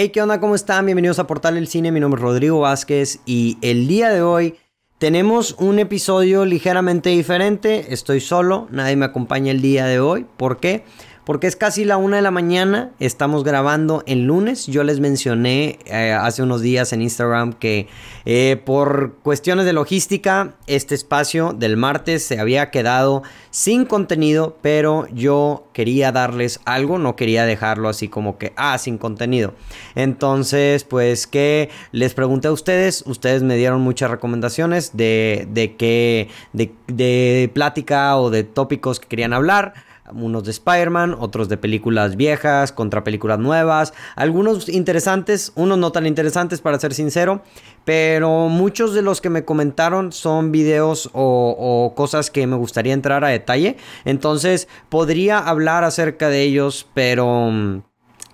Hey, ¿qué onda? ¿Cómo están? Bienvenidos a Portal del Cine. Mi nombre es Rodrigo Vázquez y el día de hoy tenemos un episodio ligeramente diferente. Estoy solo, nadie me acompaña el día de hoy. ¿Por qué? Porque es casi la una de la mañana. Estamos grabando el lunes. Yo les mencioné eh, hace unos días en Instagram que eh, por cuestiones de logística, este espacio del martes se había quedado sin contenido, pero yo quería darles algo, no quería dejarlo así como que, ah, sin contenido. Entonces, pues que les pregunté a ustedes, ustedes me dieron muchas recomendaciones de, de qué, de, de plática o de tópicos que querían hablar unos de Spider-Man, otros de películas viejas, contra películas nuevas, algunos interesantes, unos no tan interesantes para ser sincero, pero muchos de los que me comentaron son videos o, o, cosas que me gustaría entrar a detalle, entonces podría hablar acerca de ellos, pero mm,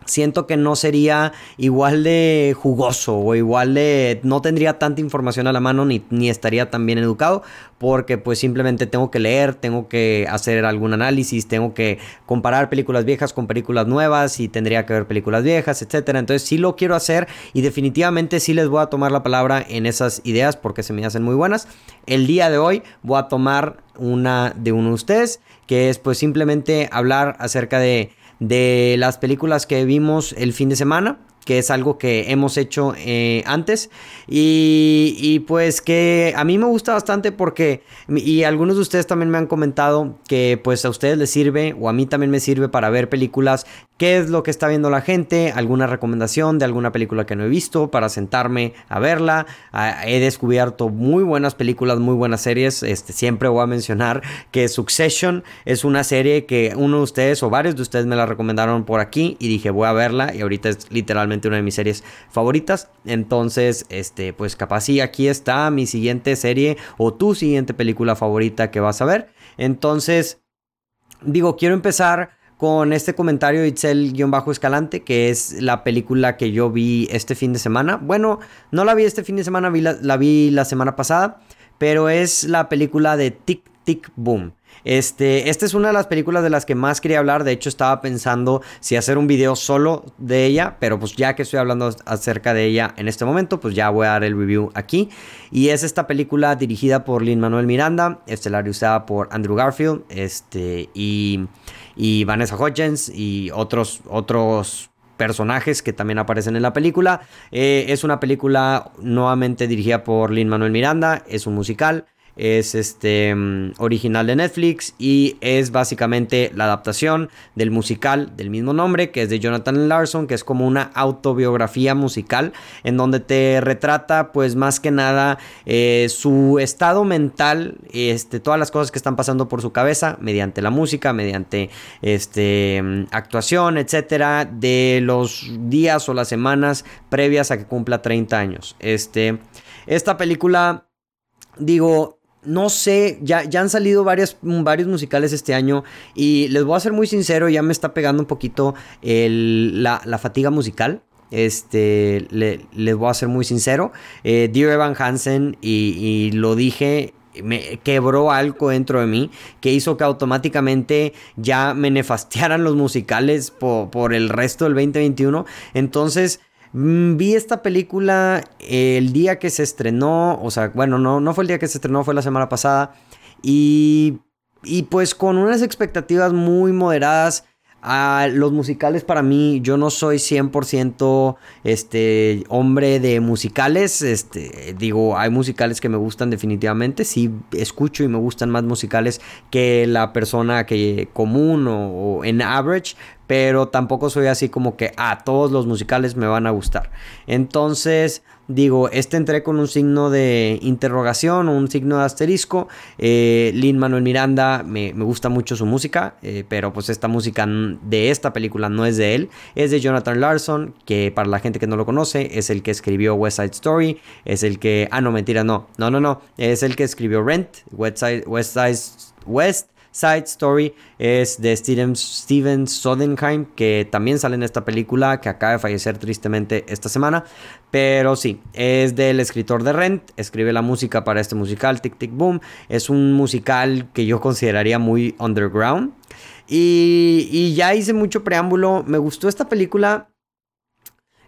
siento que no sería igual de jugoso o igual de no tendría tanta información a la mano ni, ni, estaría tan bien educado porque pues simplemente tengo que leer, tengo que hacer algún análisis, tengo que comparar películas viejas con películas nuevas y tendría que ver películas viejas, etcétera. Entonces sí lo quiero hacer y definitivamente sí les voy a tomar la palabra en esas ideas porque se me hacen muy buenas. El día de hoy voy a tomar una de uno de ustedes que es pues simplemente hablar acerca de de las películas que vimos el fin de semana que es algo que hemos hecho eh, antes. Y, pues que a mí me gusta bastante porque y algunos de ustedes también me han comentado que pues a ustedes les sirve o a mí también me sirve para ver películas qué es lo que está viendo la gente alguna recomendación de alguna película que no he visto para sentarme a verla. Ah, he descubierto muy buenas películas muy buenas series este siempre voy a mencionar que Succession es una serie que uno de ustedes o varios de ustedes me la recomendaron por aquí y dije voy a verla y ahorita es literalmente una de mis series favoritas. Entonces, este, pues capaz sí, aquí está mi siguiente serie o tu siguiente película favorita que vas a ver. Entonces, digo, quiero empezar con este comentario de Itzel-Escalante, que es la película que yo vi este fin de semana. Bueno, no la vi este fin de semana, vi la, la vi la semana pasada, pero es la película de Tic Tic Boom. Este, esta es una de las películas de las que más quería hablar. De hecho, estaba pensando si hacer un video solo de ella. Pero pues ya que estoy hablando acerca de ella en este momento, pues ya voy a dar el review aquí. Y es esta película dirigida por Lin Manuel Miranda, estelarizada por Andrew Garfield, este, y, Vanessa Hudgens y otros, otros personajes que también aparecen en la película. Eh, es una película nuevamente dirigida por Lin Manuel Miranda, es un musical es este mm, original de Netflix y es básicamente la adaptación del musical del mismo nombre que es de Jonathan Larson que es como una autobiografía musical en donde te retrata pues más que nada eh, su estado mental este todas las cosas que están pasando por su cabeza mediante la música mediante este mm, actuación etcétera de los días o las semanas previas a que cumpla 30 años. Este esta película digo no sé, ya, ya han salido varios musicales este año y les voy a ser muy sincero, ya me está pegando un poquito la, fatiga musical. Este, les voy a ser muy sincero. Eh, Dear Evan Hansen, y, lo dije, me quebró algo dentro de mí que hizo que automáticamente ya me nefastearan los musicales por, el resto del 2021. Entonces Mm, vi esta película el día que se estrenó, o sea, bueno, no, no fue el día que se estrenó, fue la semana pasada. Y, y pues con unas expectativas muy moderadas. A los musicales para mí, yo no soy 100% este, hombre de musicales. Este, digo, hay musicales que me gustan definitivamente. Sí, escucho y me gustan más musicales que la persona que común o, en average pero tampoco soy así como que, ah, todos los musicales me van a gustar. Entonces, digo, este entré con un signo de interrogación, un signo de asterisco. Eh, Lin Manuel Miranda, me, gusta mucho su música, eh, pero pues esta música de esta película no es de él, es de Jonathan Larson, que para la gente que no lo conoce, es el que escribió West Side Story, es el que, ah, no, mentira, no, no, no, no, es el que escribió Rent, West Side, West Side Story es de Steven, Sodenheim, que también sale en esta película, que acaba de fallecer tristemente esta semana. Pero sí, es del escritor de Rent, escribe la música para este musical, Tic Tic Boom. Es un musical que yo consideraría muy underground. Y, ya hice mucho preámbulo, me gustó esta película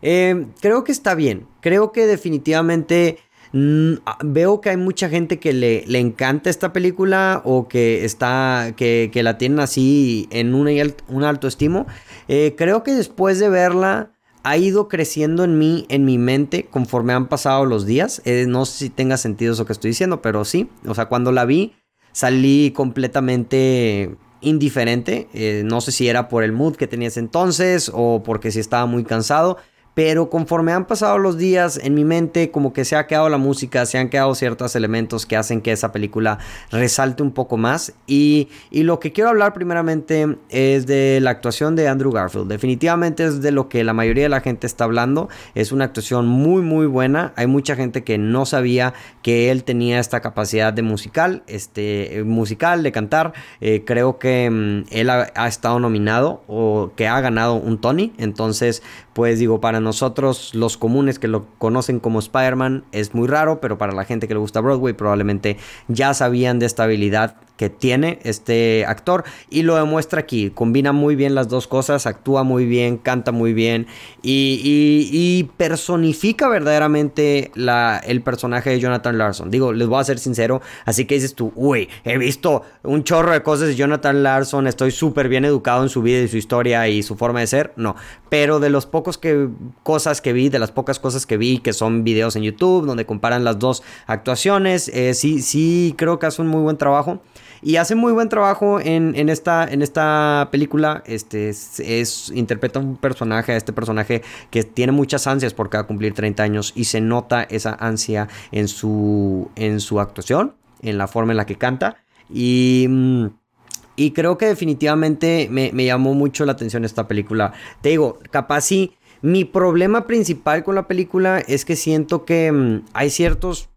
Eh, creo que está bien. Creo que definitivamente veo que hay mucha gente que le, le, encanta esta película o que está que, que la tienen así en un, un alto estimo. Eh, creo que después de verla ha ido creciendo en mí, en mi mente, conforme han pasado los días. Eh, no sé si tenga sentido eso que estoy diciendo, pero sí. O sea, cuando la vi, salí completamente indiferente. Eh, no sé si era por el mood que tenía ese entonces o porque si estaba muy cansado pero conforme han pasado los días en mi mente como que se ha quedado la música, se han quedado ciertos elementos que hacen que esa película resalte un poco más. Y, y, lo que quiero hablar primeramente es de la actuación de Andrew Garfield, definitivamente es de lo que la mayoría de la gente está hablando, es una actuación muy muy buena, hay mucha gente que no sabía que él tenía esta capacidad de musical, este, musical, de cantar, eh, creo que mm, él ha, ha estado nominado o que ha ganado un Tony, entonces pues digo, para nosotros los comunes que lo conocen como Spider-Man es muy raro, pero para la gente que le gusta Broadway probablemente ya sabían de esta habilidad que tiene este actor y lo demuestra aquí. Combina muy bien las dos cosas, actúa muy bien, canta muy bien y, personifica verdaderamente la, el personaje de Jonathan Larson. Digo, les voy a ser sincero, así que dices tú, uy, he visto un chorro de cosas de Jonathan Larson, estoy súper bien educado en su vida y su historia y su forma de ser. No, pero de los pocos que, cosas que vi, de las pocas cosas que vi, que son videos en YouTube donde comparan las dos actuaciones, eh, sí, sí creo que hace un muy buen trabajo. Y hace muy buen trabajo en, esta, en esta película. Este es, interpreta un personaje, a este personaje que tiene muchas ansias por cada cumplir 30 años. Y se nota esa ansia en su, en su actuación, en la forma en la que canta. Y. Mm, y creo que definitivamente me, llamó mucho la atención esta película. Te digo, capaz sí. Mi problema principal con la película es que siento que mm, hay ciertos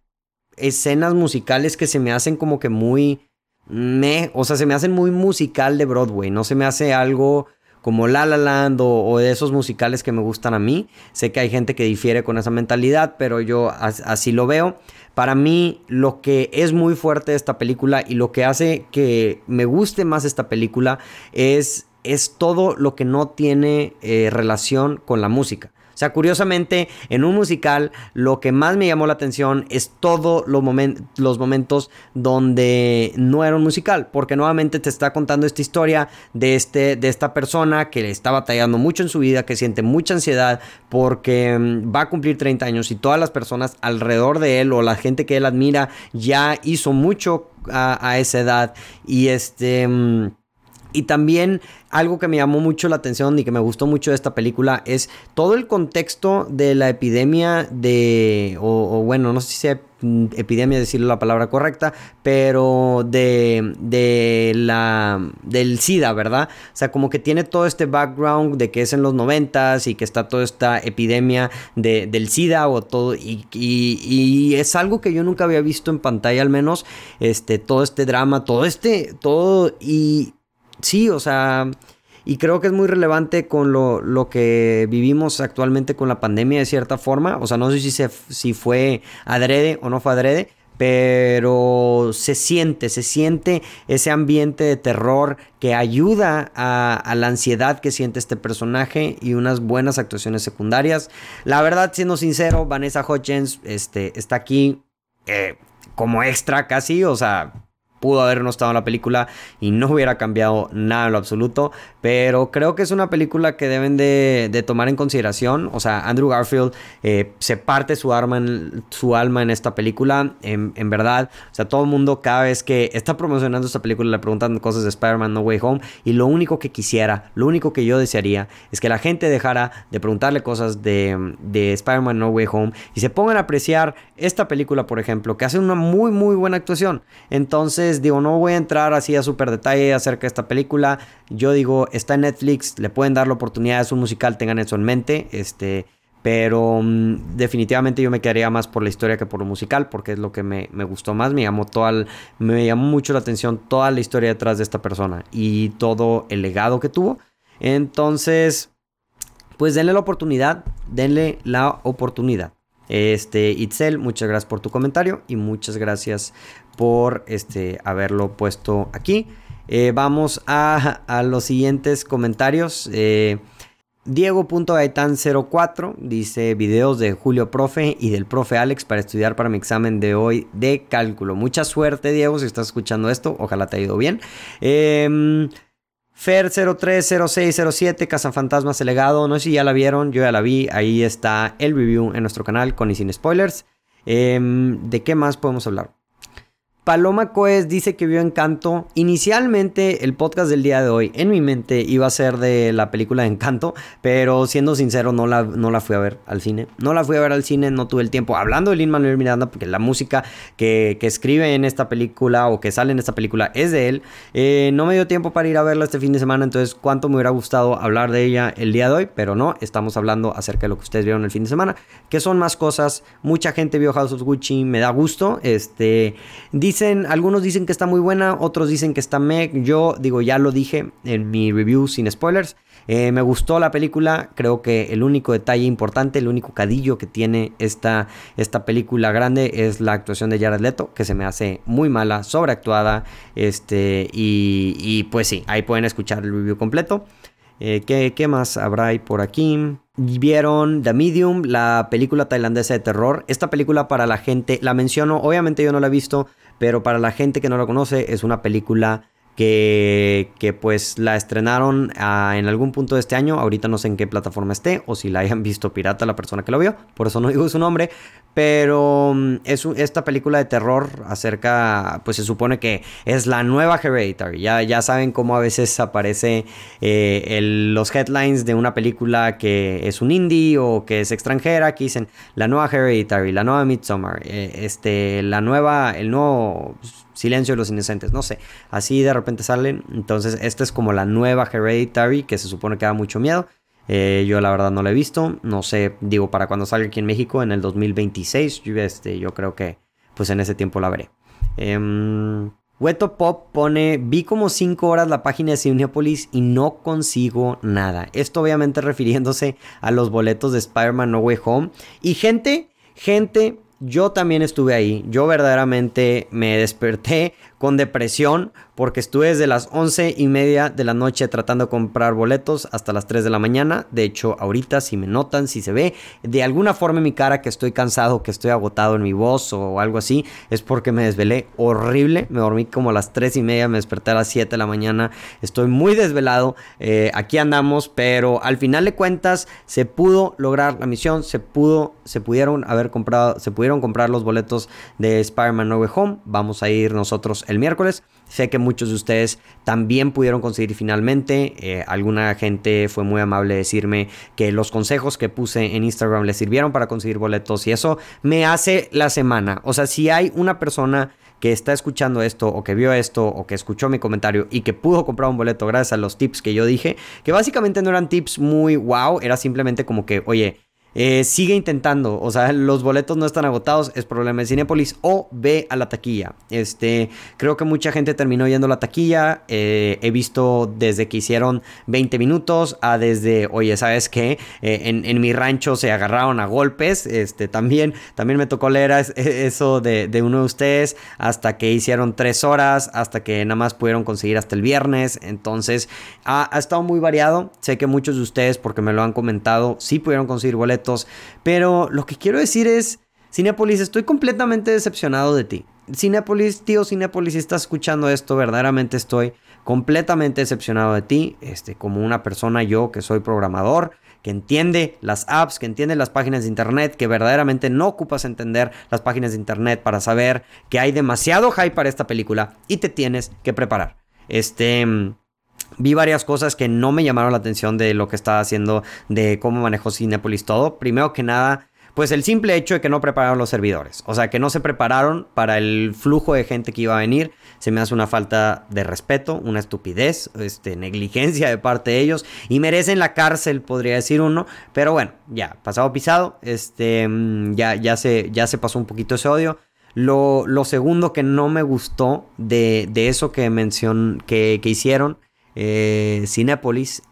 escenas musicales que se me hacen como que muy me, o sea, se me hacen muy musical de Broadway, no se me hace algo como La La Land o, de esos musicales que me gustan a mí. Sé que hay gente que difiere con esa mentalidad, pero yo así lo veo. Para mí, lo que es muy fuerte de esta película y lo que hace que me guste más esta película es, es todo lo que no tiene eh, relación con la música. O sea, curiosamente, en un musical, lo que más me llamó la atención es todos los, los momentos donde no era un musical, porque nuevamente te está contando esta historia de, este, de esta persona que le está batallando mucho en su vida, que siente mucha ansiedad porque mm, va a cumplir 30 años y todas las personas alrededor de él o la gente que él admira ya hizo mucho a, a esa edad y este... Y también algo que me llamó mucho la atención y que me gustó mucho de esta película es todo el contexto de la epidemia de, o, bueno, no sé si sea epidemia decirlo la palabra correcta, pero de, de la, del SIDA, ¿verdad? O sea, como que tiene todo este background de que es en los noventas y que está toda esta epidemia de, del SIDA o todo, y, y, y, es algo que yo nunca había visto en pantalla al menos, este, todo este drama, todo este, todo, y sí, o sea, y creo que es muy relevante con lo, lo, que vivimos actualmente con la pandemia de cierta forma. O sea, no sé si, se, si fue adrede o no fue adrede, pero se siente, se siente ese ambiente de terror que ayuda a, la ansiedad que siente este personaje y unas buenas actuaciones secundarias. La verdad, siendo sincero, Vanessa Hutchins este, está aquí eh, como extra casi, o sea pudo haber no estado en la película y no hubiera cambiado nada en lo absoluto. Pero creo que es una película que deben de, tomar en consideración. O sea, Andrew Garfield eh, se parte su, arma en, su alma en esta película. En, verdad, o sea, todo el mundo cada vez que está promocionando esta película le preguntan cosas de Spider-Man No Way Home. Y lo único que quisiera, lo único que yo desearía es que la gente dejara de preguntarle cosas de, de Spider-Man No Way Home y se pongan a apreciar esta película, por ejemplo, que hace una muy, muy buena actuación. Entonces, digo, no voy a entrar así a súper detalle acerca de esta película. Yo digo, está en Netflix, le pueden dar la oportunidad, es un musical, tengan eso en mente. Este, pero mm, definitivamente yo me quedaría más por la historia que por lo musical, porque es lo que me, gustó más. Me llamó, toda me llamó mucho la atención toda la historia detrás de esta persona y todo el legado que tuvo. Entonces, pues denle la oportunidad, denle la oportunidad. Este, Itzel, muchas gracias por tu comentario y muchas gracias por este, haberlo puesto aquí. Eh, vamos a, los siguientes comentarios. Eh, Diego.gaitán04 dice videos de Julio Profe y del Profe Alex para estudiar para mi examen de hoy de cálculo. Mucha suerte, Diego, si estás escuchando esto. Ojalá te haya ido bien. Eh, Fer030607, Cazafantasmas el legado. No sé si ya la vieron, yo ya la vi. Ahí está el review en nuestro canal con y sin spoilers. Em, ¿De qué más podemos hablar? Paloma Coes dice que vio Encanto. Inicialmente el podcast del día de hoy en mi mente iba a ser de la película de Encanto, pero siendo sincero no la, no la fui a ver al cine. No la fui a ver al cine, no tuve el tiempo. Hablando de Lin Manuel Miranda, porque la música que, escribe en esta película o que sale en esta película es de él, eh, no me dio tiempo para ir a verla este fin de semana, entonces cuánto me hubiera gustado hablar de ella el día de hoy, pero no, estamos hablando acerca de lo que ustedes vieron el fin de semana, que son más cosas. Mucha gente vio House of Gucci, me da gusto. Este, dice algunos dicen que está muy buena, otros dicen que está meg. Yo digo, ya lo dije en mi review sin spoilers. Eh, me gustó la película, creo que el único detalle importante, el único cadillo que tiene esta, esta película grande es la actuación de Jared Leto, que se me hace muy mala, sobreactuada, este, y, y pues sí, ahí pueden escuchar el review completo. Eh, ¿qué, ¿qué, más habrá ahí por aquí? Vieron The Medium, la película tailandesa de terror. Esta película para la gente, la menciono, obviamente yo no la he visto, pero para la gente que no la conoce es una película que, pues la estrenaron ah, en algún punto de este año, ahorita no sé en qué plataforma esté o si la hayan visto pirata la persona que lo vio, por eso no digo su nombre, pero mm, es esta película de terror acerca, pues se supone que es la nueva Hereditary, ya, ya saben cómo a veces aparece eh, los headlines de una película que es un indie o que es extranjera, que dicen la nueva Hereditary, la nueva Midsommar, eh, este, la nueva, el nuevo Silencio de los Inocentes, no sé. Así de repente salen. Entonces, esta es como la nueva Hereditary, que se supone que da mucho miedo. Eh, yo la verdad no la he visto. No sé, digo, para cuando salga aquí en México en el 2026. Yo, este, yo creo que pues en ese tiempo la veré. Eh, Weto Pop pone, vi como 5 horas la página de Cinepolis y no consigo nada. Esto obviamente refiriéndose a los boletos de Spider-Man No Way Home. Y gente, gente, yo también estuve ahí. Yo verdaderamente me desperté con depresión porque estuve desde las once y media de la noche tratando de comprar boletos hasta las 3 de la mañana. De hecho, ahorita si me notan, si se ve de alguna forma en mi cara que estoy cansado, que estoy agotado en mi voz o algo así, es porque me desvelé horrible. Me dormí como a las 3 y media, me desperté a las 7 de la mañana. Estoy muy desvelado. Eh, aquí andamos, pero al final de cuentas se pudo lograr la misión, se pudo, se pudieron haber comprado, se pudieron comprar los boletos de Spider-Man No Home. Vamos a ir nosotros el miércoles. Sé que muchos de ustedes también pudieron conseguir finalmente. Eh, alguna gente fue muy amable decirme que los consejos que puse en Instagram les sirvieron para conseguir boletos y eso me hace la semana. O sea, si hay una persona que está escuchando esto o que vio esto o que escuchó mi comentario y que pudo comprar un boleto gracias a los tips que yo dije, que básicamente no eran tips muy wow, era simplemente como que, oye, eh, sigue intentando, o sea, los boletos no están agotados, es problema de Cinepolis o ve a la taquilla. Este, creo que mucha gente terminó yendo a la taquilla. Eh, he visto desde que hicieron 20 minutos a desde, oye, ¿sabes qué? Eh, en, mi rancho se agarraron a golpes. Este, también, también me tocó leer eso de, uno de ustedes hasta que hicieron 3 horas, hasta que nada más pudieron conseguir hasta el viernes. Entonces, ha, ha estado muy variado. Sé que muchos de ustedes, porque me lo han comentado, sí pudieron conseguir boletos pero lo que quiero decir es, Cinepolis, estoy completamente decepcionado de ti. Cinepolis, tío Cinepolis, si estás escuchando esto, verdaderamente estoy completamente decepcionado de ti. Este, como una persona yo que soy programador, que entiende las apps, que entiende las páginas de internet, que verdaderamente no ocupas entender las páginas de internet para saber que hay demasiado hype para esta película y te tienes que preparar. Este, vi varias cosas que no me llamaron la atención de lo que estaba haciendo, de cómo manejó Cinepolis todo. Primero que nada, pues el simple hecho de que no prepararon los servidores. O sea, que no se prepararon para el flujo de gente que iba a venir. Se me hace una falta de respeto, una estupidez, este, negligencia de parte de ellos. Y merecen la cárcel, podría decir uno. Pero bueno, ya, pasado pisado. Este, mm, ya, ya, se, ya se pasó un poquito ese odio. Lo, lo segundo que no me gustó de, de eso que, mencion, que, que hicieron eh,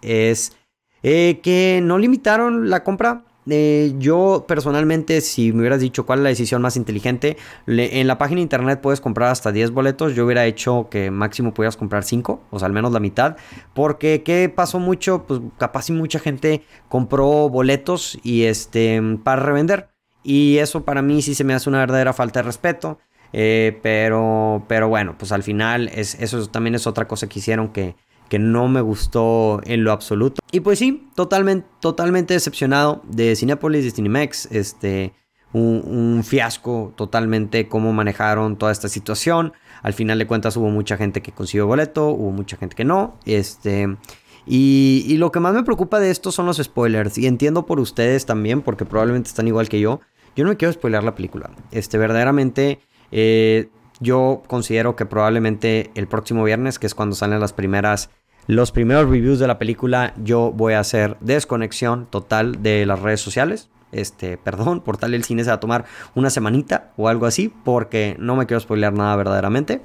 es eh, que no limitaron la compra. eh, yo personalmente, si me hubieras dicho cuál es la decisión más inteligente, en la página de internet puedes comprar hasta 10 boletos. Yo hubiera hecho que máximo pudieras comprar 5, o sea, al menos la mitad. Porque, ¿qué pasó mucho? Pues capaz y mucha gente compró boletos y este, para revender. Y eso para mí sí se me hace una verdadera falta de respeto. Eh, pero, pero bueno, pues al final es, eso también es otra cosa que hicieron que, que no me gustó en lo absoluto. Y pues sí, totalmente, totalmente decepcionado de Cinepolis y Cinemex. Este, un, fiasco totalmente cómo manejaron toda esta situación. Al final de cuentas hubo mucha gente que consiguió boleto, hubo mucha gente que no. Este, y, y lo que más me preocupa de esto son los spoilers. Y entiendo por ustedes también, porque probablemente están igual que yo. Yo no me quiero spoiler la película. Este, verdaderamente, eh, yo considero que probablemente el próximo viernes, que es cuando salen las primeras los primeros reviews de la película yo voy a hacer desconexión total de las redes sociales. Este, perdón, por tal el cine se va a tomar una semanita o algo así, porque no me quiero spoilear nada verdaderamente.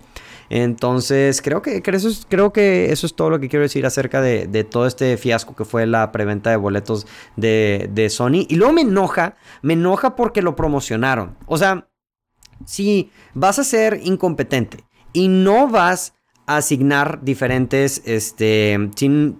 Entonces, creo que, eso es, creo que eso es todo lo que quiero decir acerca de, todo este fiasco que fue la preventa de boletos de, de Sony. Y luego me enoja, me enoja porque lo promocionaron. O sea, si vas a ser incompetente y no vas asignar diferentes, este,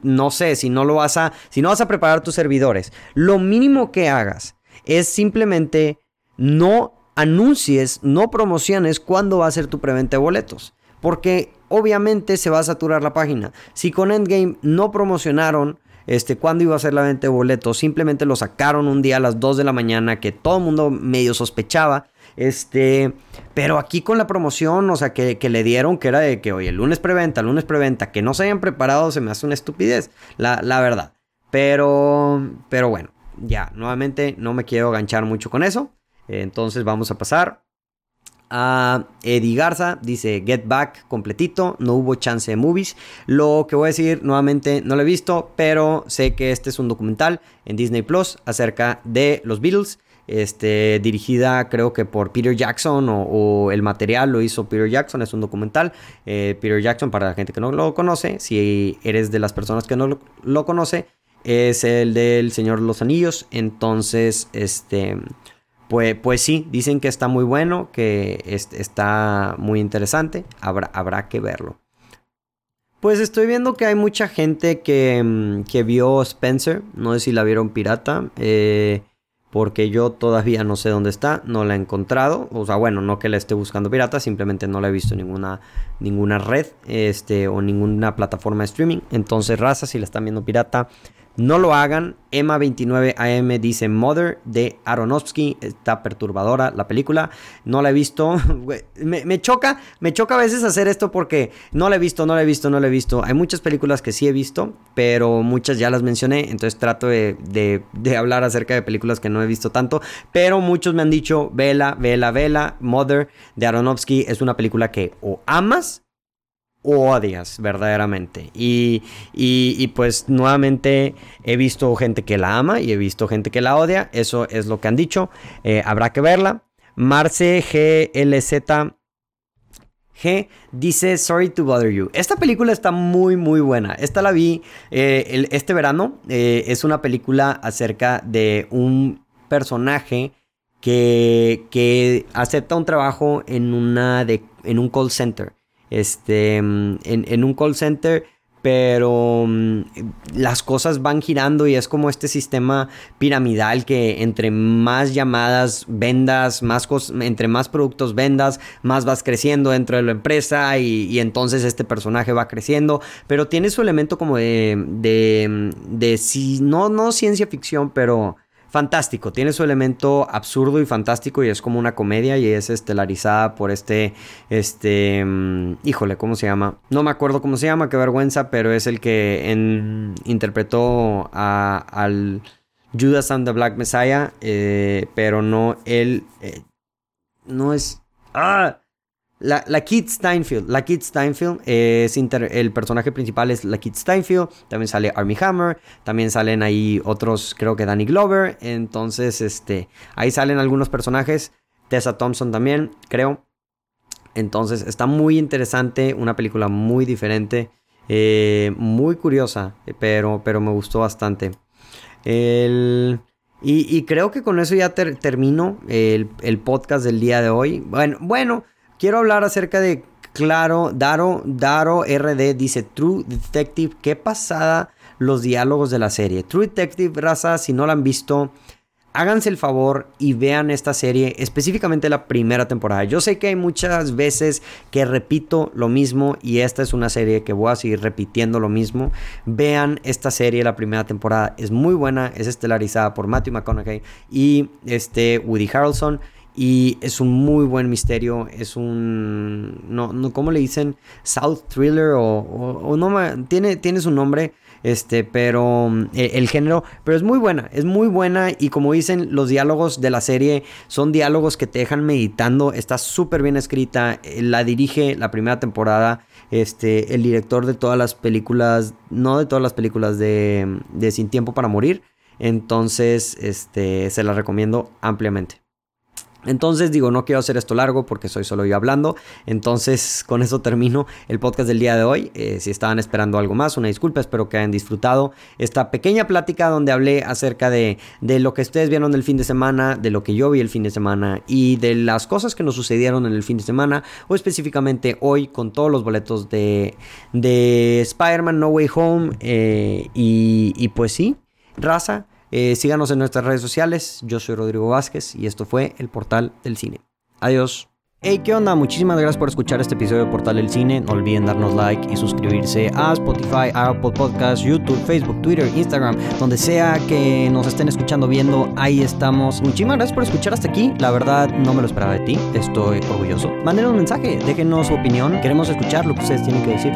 no sé, si no lo vas a, si no vas a preparar tus servidores, lo mínimo que hagas es simplemente no anuncies, no promociones cuándo va a ser tu preventa de boletos, porque obviamente se va a saturar la página. Si con Endgame no promocionaron este, cuándo iba a ser la venta de boletos, simplemente lo sacaron un día a las 2 de la mañana que todo el mundo medio sospechaba este, pero aquí con la promoción, o sea, que, le dieron, que era de que, oye, el lunes preventa, lunes preventa, que no se hayan preparado, se me hace una estupidez, la, verdad. Pero, pero bueno, ya, nuevamente no me quiero ganchar mucho con eso. Entonces vamos a pasar a Eddie Garza. Dice Get Back completito. No hubo chance de movies. Lo que voy a decir nuevamente no lo he visto. Pero sé que este es un documental en Disney Plus acerca de los Beatles este, dirigida creo que por Peter Jackson o, el material lo hizo Peter Jackson, es un documental. Eh, Peter Jackson, para la gente que no lo conoce, si eres de las personas que no lo, conoce, es el del Señor los Anillos. Entonces, este, pues, pues sí, dicen que está muy bueno, que está muy interesante, habrá, habrá que verlo. Pues estoy viendo que hay mucha gente que, mm, que vio Spencer, no sé si la vieron pirata. Eh, porque yo todavía no sé dónde está, no la he encontrado, o sea, bueno, no que la esté buscando pirata, simplemente no la he visto en ninguna, ninguna red este, o ninguna plataforma de streaming. Entonces, raza, si la están viendo pirata, no lo hagan. Emma 29 AM dice Mother de Aronofsky. Está perturbadora la película. No la he visto. me, choca, me choca a veces hacer esto porque no la he visto, no la he visto, no la he visto. Hay muchas películas que sí he visto, pero muchas ya las mencioné. Entonces trato de, de hablar acerca de películas que no he visto tanto. Pero muchos me han dicho, vela, vela, vela. Mother de Aronofsky es una película que o amas odias verdaderamente. Y, y, pues nuevamente he visto gente que la ama y he visto gente que la odia. Eso es lo que han dicho. Eh, habrá que verla. Marce GLZ G dice Sorry to Bother You. Esta película está muy muy buena. Esta la vi eh, este verano. Eh, es una película acerca de un personaje que, que acepta un trabajo en, una de, en un call center este, mm, en, un call center, pero mm, las cosas van girando y es como este sistema piramidal que entre más llamadas vendas, más entre más productos vendas, más vas creciendo dentro de la empresa y, entonces este personaje va creciendo, pero tiene su elemento como de, de, de si, no, no ciencia ficción, pero fantástico. Tiene su elemento absurdo y fantástico y es como una comedia y es estelarizada por este, este, mm, híjole, ¿cómo se llama? No me acuerdo cómo se llama, qué vergüenza, pero es el que interpretó a, al Judas and the Black Messiah, eh, pero no él, eh, no es... ¡Ah! La, la Kid Steinfeld. La Kid Steinfeld es el personaje principal es la Kid Steinfeld. También sale Army Hammer. También salen ahí otros, creo que Danny Glover. Entonces, este, ahí salen algunos personajes. Tessa Thompson también, creo. Entonces, está muy interesante. Una película muy diferente. Eh, muy curiosa, pero, pero me gustó bastante. El, Y, creo que con eso ya termino el, el, podcast del día de hoy. Bueno, bueno, quiero hablar acerca de, claro, Daro, Daro RD dice, True Detective, qué pasada los diálogos de la serie. True Detective, raza, si no la han visto, háganse el favor y vean esta serie, específicamente la primera temporada. Yo sé que hay muchas veces que repito lo mismo y esta es una serie que voy a seguir repitiendo lo mismo. Vean esta serie, la primera temporada es muy buena, es estelarizada por Matthew McConaughey y este Woody Harrelson. Y es un muy buen misterio. Es un. No, no ¿Cómo le dicen? South Thriller o, no. Tiene, tiene su nombre. Este, pero mm, e, el, género, pero es muy buena, es muy buena y como dicen los diálogos de la serie son diálogos que te dejan meditando, está súper bien escrita, eh, la dirige la primera temporada, este, el director de todas las películas, no de todas las películas de, de Sin Tiempo para Morir, entonces, este, se la recomiendo ampliamente. Entonces digo, no quiero hacer esto largo porque soy solo yo hablando. Entonces con eso termino el podcast del día de hoy. Eh, si estaban esperando algo más, una disculpa, espero que hayan disfrutado esta pequeña plática donde hablé acerca de, de lo que ustedes vieron el fin de semana, de lo que yo vi el fin de semana y de las cosas que nos sucedieron en el fin de semana o específicamente hoy con todos los boletos de, de Spider-Man No Way Home. Eh, y, y pues sí, raza. Eh, síganos en nuestras redes sociales. Yo soy Rodrigo Vázquez y esto fue el Portal del Cine. Adiós. Hey, ¿qué onda? Muchísimas gracias por escuchar este episodio de Portal del Cine. No olviden darnos like y suscribirse a Spotify, Apple Podcasts, YouTube, Facebook, Twitter, Instagram, donde sea que nos estén escuchando, viendo, ahí estamos. Muchísimas gracias por escuchar hasta aquí. La verdad, no me lo esperaba de ti. Estoy orgulloso. Mándenos un mensaje, déjenos su opinión. Queremos escuchar lo que ustedes tienen que decir.